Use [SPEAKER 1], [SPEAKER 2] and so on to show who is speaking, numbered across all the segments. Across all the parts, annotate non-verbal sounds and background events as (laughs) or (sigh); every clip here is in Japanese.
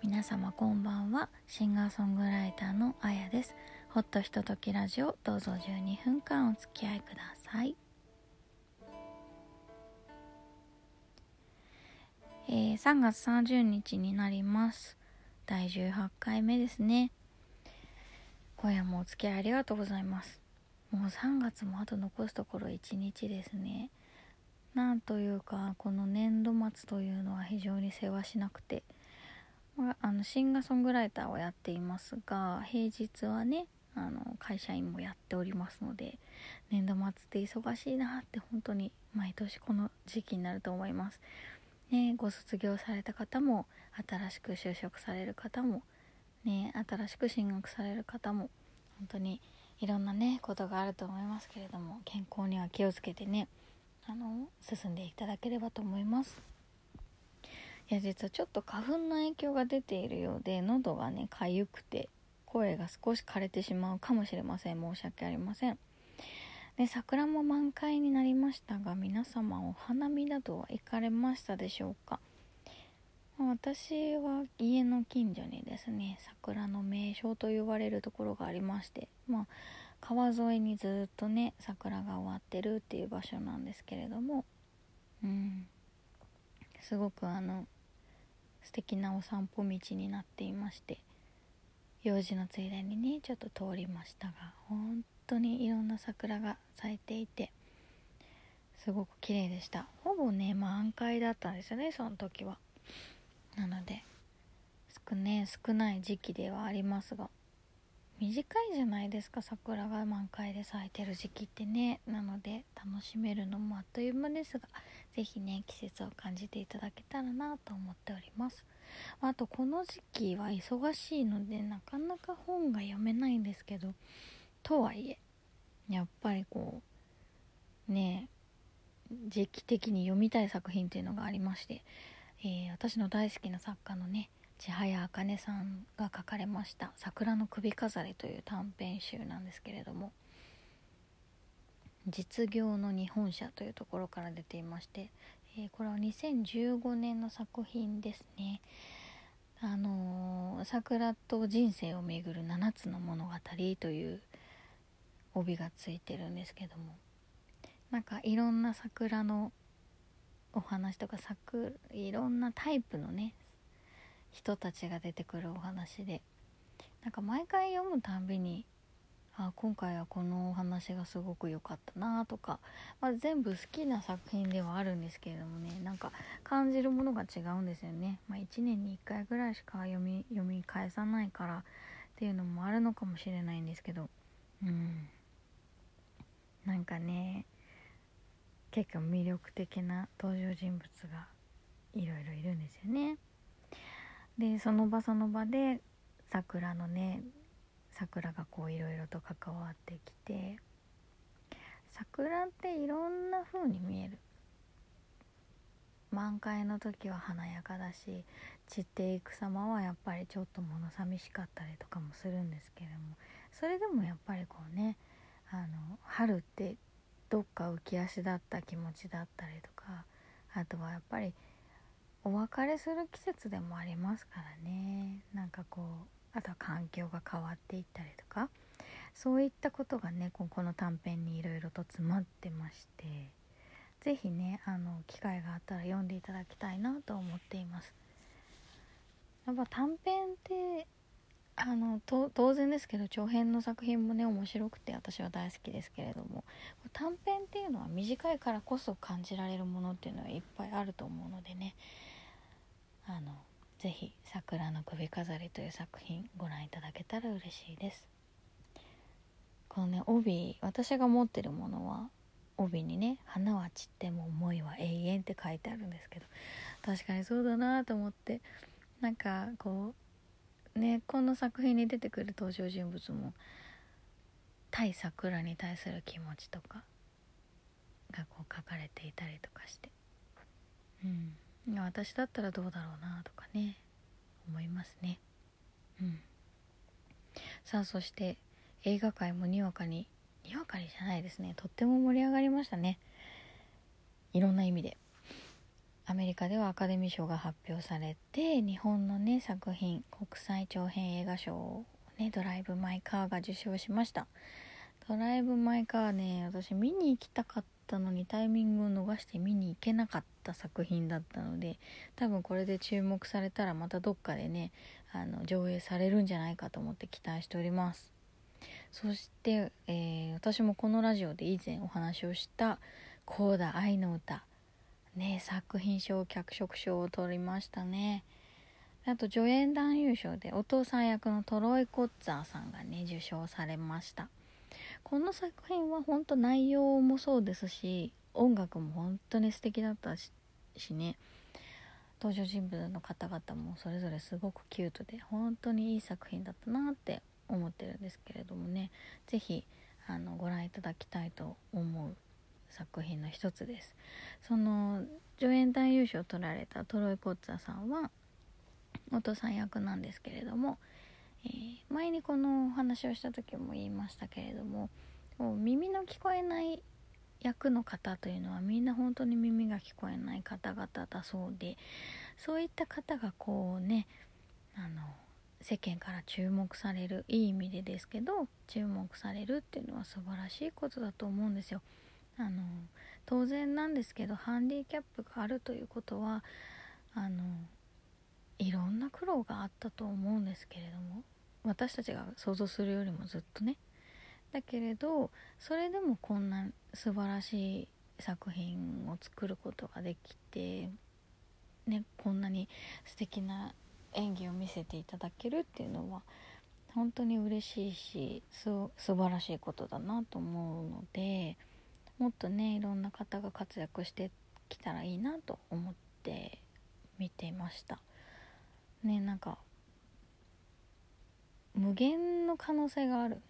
[SPEAKER 1] 皆様こんばんは。シンガーソングライターのあやです。ほっとひとときラジオどうぞ12分間お付き合いください。えー、3月30日になります。第18回目ですね。今夜もお付き合いありがとうございます。もう3月もあと残すところ1日ですね。なんというかこの年度末というのは非常に世話しなくて。あ、のシンガーソングライターをやっていますが平日はねあの会社員もやっておりますので年度末って忙しいなって本当に毎年この時期になると思います。ね、ご卒業された方も新しく就職される方も、ね、新しく進学される方も本当にいろんなねことがあると思いますけれども健康には気をつけてねあの進んでいただければと思います。いや実はちょっと花粉の影響が出ているようで喉がねかゆくて声が少し枯れてしまうかもしれません。申し訳ありません。で桜も満開になりましたが皆様お花見などは行かれましたでしょうか？私は家の近所にですね桜の名所と言われるところがありましてまあ川沿いにずっとね桜が終わってるっていう場所なんですけれどもうん。すごくあの素敵なお散歩道になっていまして用事のついでにねちょっと通りましたが本当にいろんな桜が咲いていてすごく綺麗でした。ほぼね満開だったんですよねその時は。なので少,、ね、少ない時期ではありますが短いじゃないですか桜が満開で咲いてる時期ってね。なので楽しめるのもあっという間ですが是非ね季節を感じていただけたらなと思っております。あとこの時期は忙しいのでなかなか本が読めないんですけどとはいえやっぱりこうね時期的に読みたい作品っていうのがありまして、えー、私の大好きな作家のね千早茜さんが書かれました「桜の首飾り」という短編集なんですけれども実業の日本社というところから出ていまして、えー、これは2015年の作品ですね。あのー、桜と人生をめぐる7つの物語という帯がついてるんですけどもなんかいろんな桜のお話とか桜いろんなタイプのね人たちが出てくるお話でなんか毎回読むたんびにあ今回はこのお話がすごく良かったなとか、まあ、全部好きな作品ではあるんですけれどもねなんか感じるものが違うんですよね、まあ、1年に1回ぐらいしか読み読み返さないからっていうのもあるのかもしれないんですけど。うん。なんかね結構魅力的な登場人物がいろいろいるんですよね。でその場その場で桜のね桜がこういろいろと関わってきて桜っていろんな風に見える。満開の時は華やかだし散っていく様はやっぱりちょっと物寂しかったりとかもするんですけれどもそれでもやっぱりこうねあの春ってどっか浮き足だった気持ちだったりとかあとはやっぱりお別れする季節でもありますからね。なんかこうあとは環境が変わっていったりとかそういったことがねこの短編にいろいろと詰まってまして是非ねあの機会があったら読んでいただきたいなと思っています。やっぱ短編ってあの当然ですけど長編の作品もね面白くて私は大好きですけれども短編っていうのは短いからこそ感じられるものっていうのはいっぱいあると思うのでねあのぜひ「桜の首飾り」という作品ご覧いただけたら嬉しいです。このね帯私が持ってるものは帯にね「花は散っても思いは永遠」って書いてあるんですけど確かにそうだなと思ってなんかこうねこの作品に出てくる登場人物も対桜に対する気持ちとかがこう書かれていたりとかして。うん。私だったらどうだろうなとかね思いますね。うん。さあそして映画界もにわかににわかにじゃないですね。とっても盛り上がりましたね。いろんな意味で。アメリカではアカデミー賞が発表されて日本のね作品国際長編映画賞をねドライブ・マイ・カーが受賞しました。ドライブ・マイ・カーね私見に行きたかったたのにタイミングを逃して見に行けなかった作品だったので多分これで注目されたらまたどっかでねあの上映されるんじゃないかと思って期待しております。そして、えー、私もこのラジオで以前お話をした「コーダ愛の歌」ね作品賞脚色賞を取りましたね。あと助演男優賞でお父さん役のトロイ・コッツァーさんがね受賞されました。この作品は本当内容もそうですし音楽も本当に素敵だったしね。登場人物の方々もそれぞれすごくキュートで本当にいい作品だったなって思ってるんですけれどもね。是非ご覧いただきたいと思う作品の一つです。その助演男優賞を取られたトロイ・コッツァさんはお父さん役なんですけれども、えー、前にこのお話をした時も言いましたけれどももう耳の聞こえない役の方というのはみんな本当に耳が聞こえない方々だそうでそういった方がこうねあの世間から注目されるいい意味でですけど注目されるっていうのは素晴らしいことだと思うんですよ。あの当然なんですけどハンディキャップがあるということはあのいろんな苦労があったと思うんですけれども私たちが想像するよりもずっとね。だけれどそれでもこんな素晴らしい作品を作ることができて、ね、こんなに素敵な演技を見せていただけるっていうのは本当に嬉しいし素晴らしいことだなと思うのでもっとねいろんな方が活躍してきたらいいなと思って見ていました。ねなんか無限の可能性がある。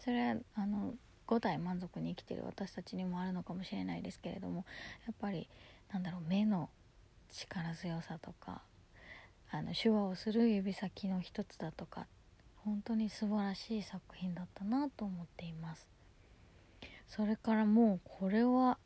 [SPEAKER 1] それはあの5代満足に生きてる私たちにもあるのかもしれないですけれどもやっぱりなんだろう目の力強さとかあの手話をする指先の一つだとか本当に素晴らしい作品だったなと思っています。それからもうこれは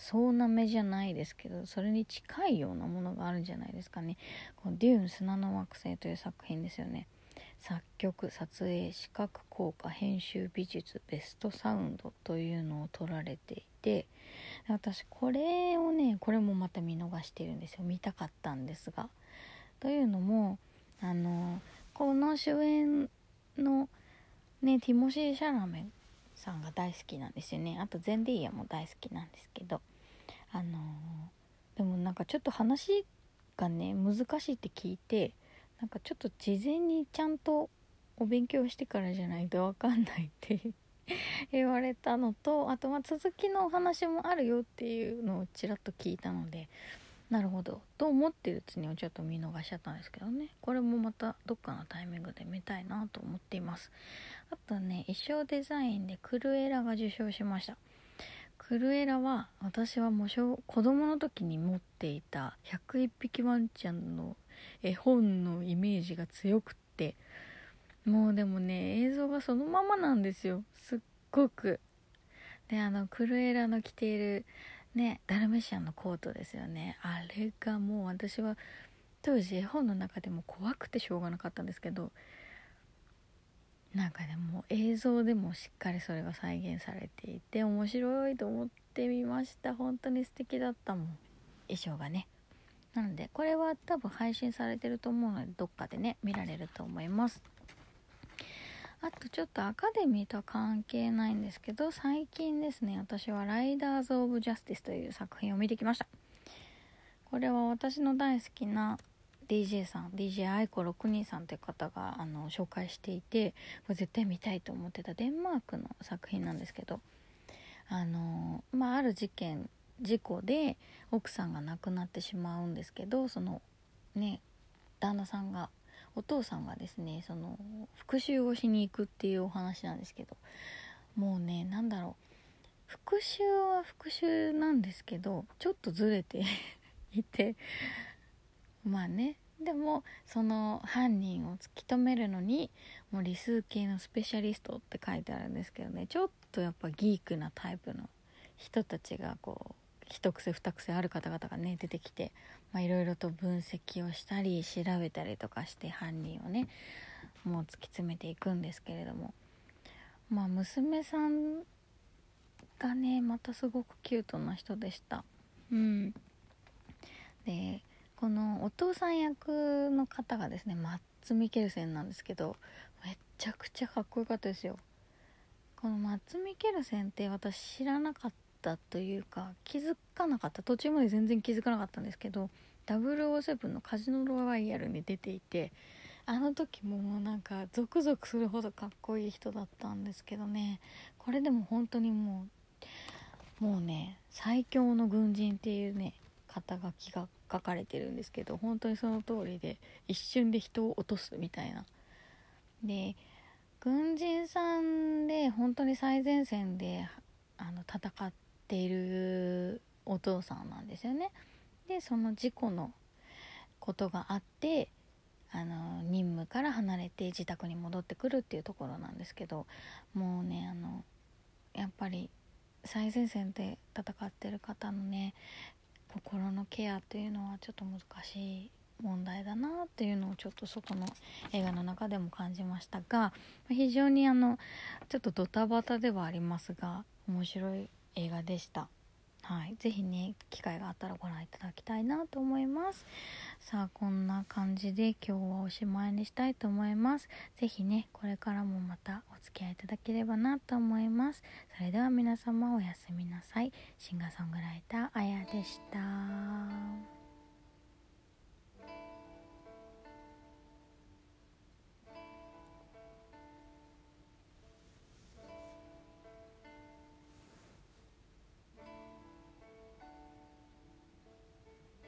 [SPEAKER 1] そうな目じゃないですけどそれに近いようなものがあるんじゃないですかね。このデューン砂の惑星という作品ですよね。作曲撮影視覚効果編集美術ベストサウンドというのを取られていて私これをねこれもまた見逃してるんですよ。見たかったんですが。というのもあのこの主演のねティモシー・シャラメンさんが大好きなんですよね。あとゼンディーヤも大好きなんですけど。あのでもなんかちょっと話がね難しいって聞いてなんかちょっと事前にちゃんとお勉強してからじゃないと分かんないって (laughs) 言われたのとあとま続きのお話もあるよっていうのをちらっと聞いたのでなるほどと思ってるうちにちょっと見逃しちゃったんですけどね。これもまたどっかのタイミングで見たいなと思っています。あとね衣装デザインでクルエラが受賞しました。クルエラは私はもう子供の時に持っていた101匹ワンちゃんの絵本のイメージが強くってもうでもね映像がそのままなんですよ。すっごく。であのクルエラの着ているねダルメシアンのコートですよね。あれがもう私は当時絵本の中でも怖くてしょうがなかったんですけどなんかでも映像でもしっかりそれが再現されていて面白いと思ってみました。本当に素敵だったもん。衣装がね。なのでこれは多分配信されてると思うのでどっかでね見られると思います。あとちょっとアカデミーとは関係ないんですけど最近ですね私は「ライダーズ・オブ・ジャスティス」という作品を見てきました。これは私の大好きな DJ さん DJ 愛子62さんという方があの紹介していてこれ絶対見たいと思ってたデンマークの作品なんですけどあのまあある事件事故で奥さんが亡くなってしまうんですけどそのね旦那さんがお父さんがですねその復讐をしに行くっていうお話なんですけどもうね何だろう復讐は復讐なんですけどちょっとずれて (laughs) いてまあね。でもその犯人を突き止めるのにもう理数系のスペシャリストって書いてあるんですけどね。ちょっとやっぱギークなタイプの人たちがこう一癖二癖ある方々がね出てきていろいろと分析をしたり調べたりとかして犯人をねもう突き詰めていくんですけれども。まあ娘さんがねまたすごくキュートな人でした。うん。でこのお父さん役の方がですねマッツ・ミケルセンなんですけどめっちゃくちゃかっこよかったですよ。このマッツ・ミケルセンって私知らなかったというか気づかなかった。途中まで全然気づかなかったんですけど007のカジノロワイヤルに出ていてあの時ももうなんかゾクゾクするほどかっこいい人だったんですけどね。これでも本当にもうもうね最強の軍人っていうね肩書きが書かれてるんですけど本当にその通りで一瞬で人を落とすみたいなで軍人さんで本当に最前線であの戦っているお父さんなんですよね。でその事故のことがあってあの任務から離れて自宅に戻ってくるっていうところなんですけどもうねあのやっぱり最前線で戦ってる方のね心のケアっていうのはちょっと難しい問題だなっていうのをちょっとそこの映画の中でも感じましたが非常にあのちょっとドタバタではありますが面白い映画でした。はい、ぜひね機会があったらご覧いただきたいなと思います。さあこんな感じで今日はおしまいにしたいと思います。ぜひねこれからもまたお付き合いいただければなと思います。それでは皆様おやすみなさい。シンガーソングライターあやでした。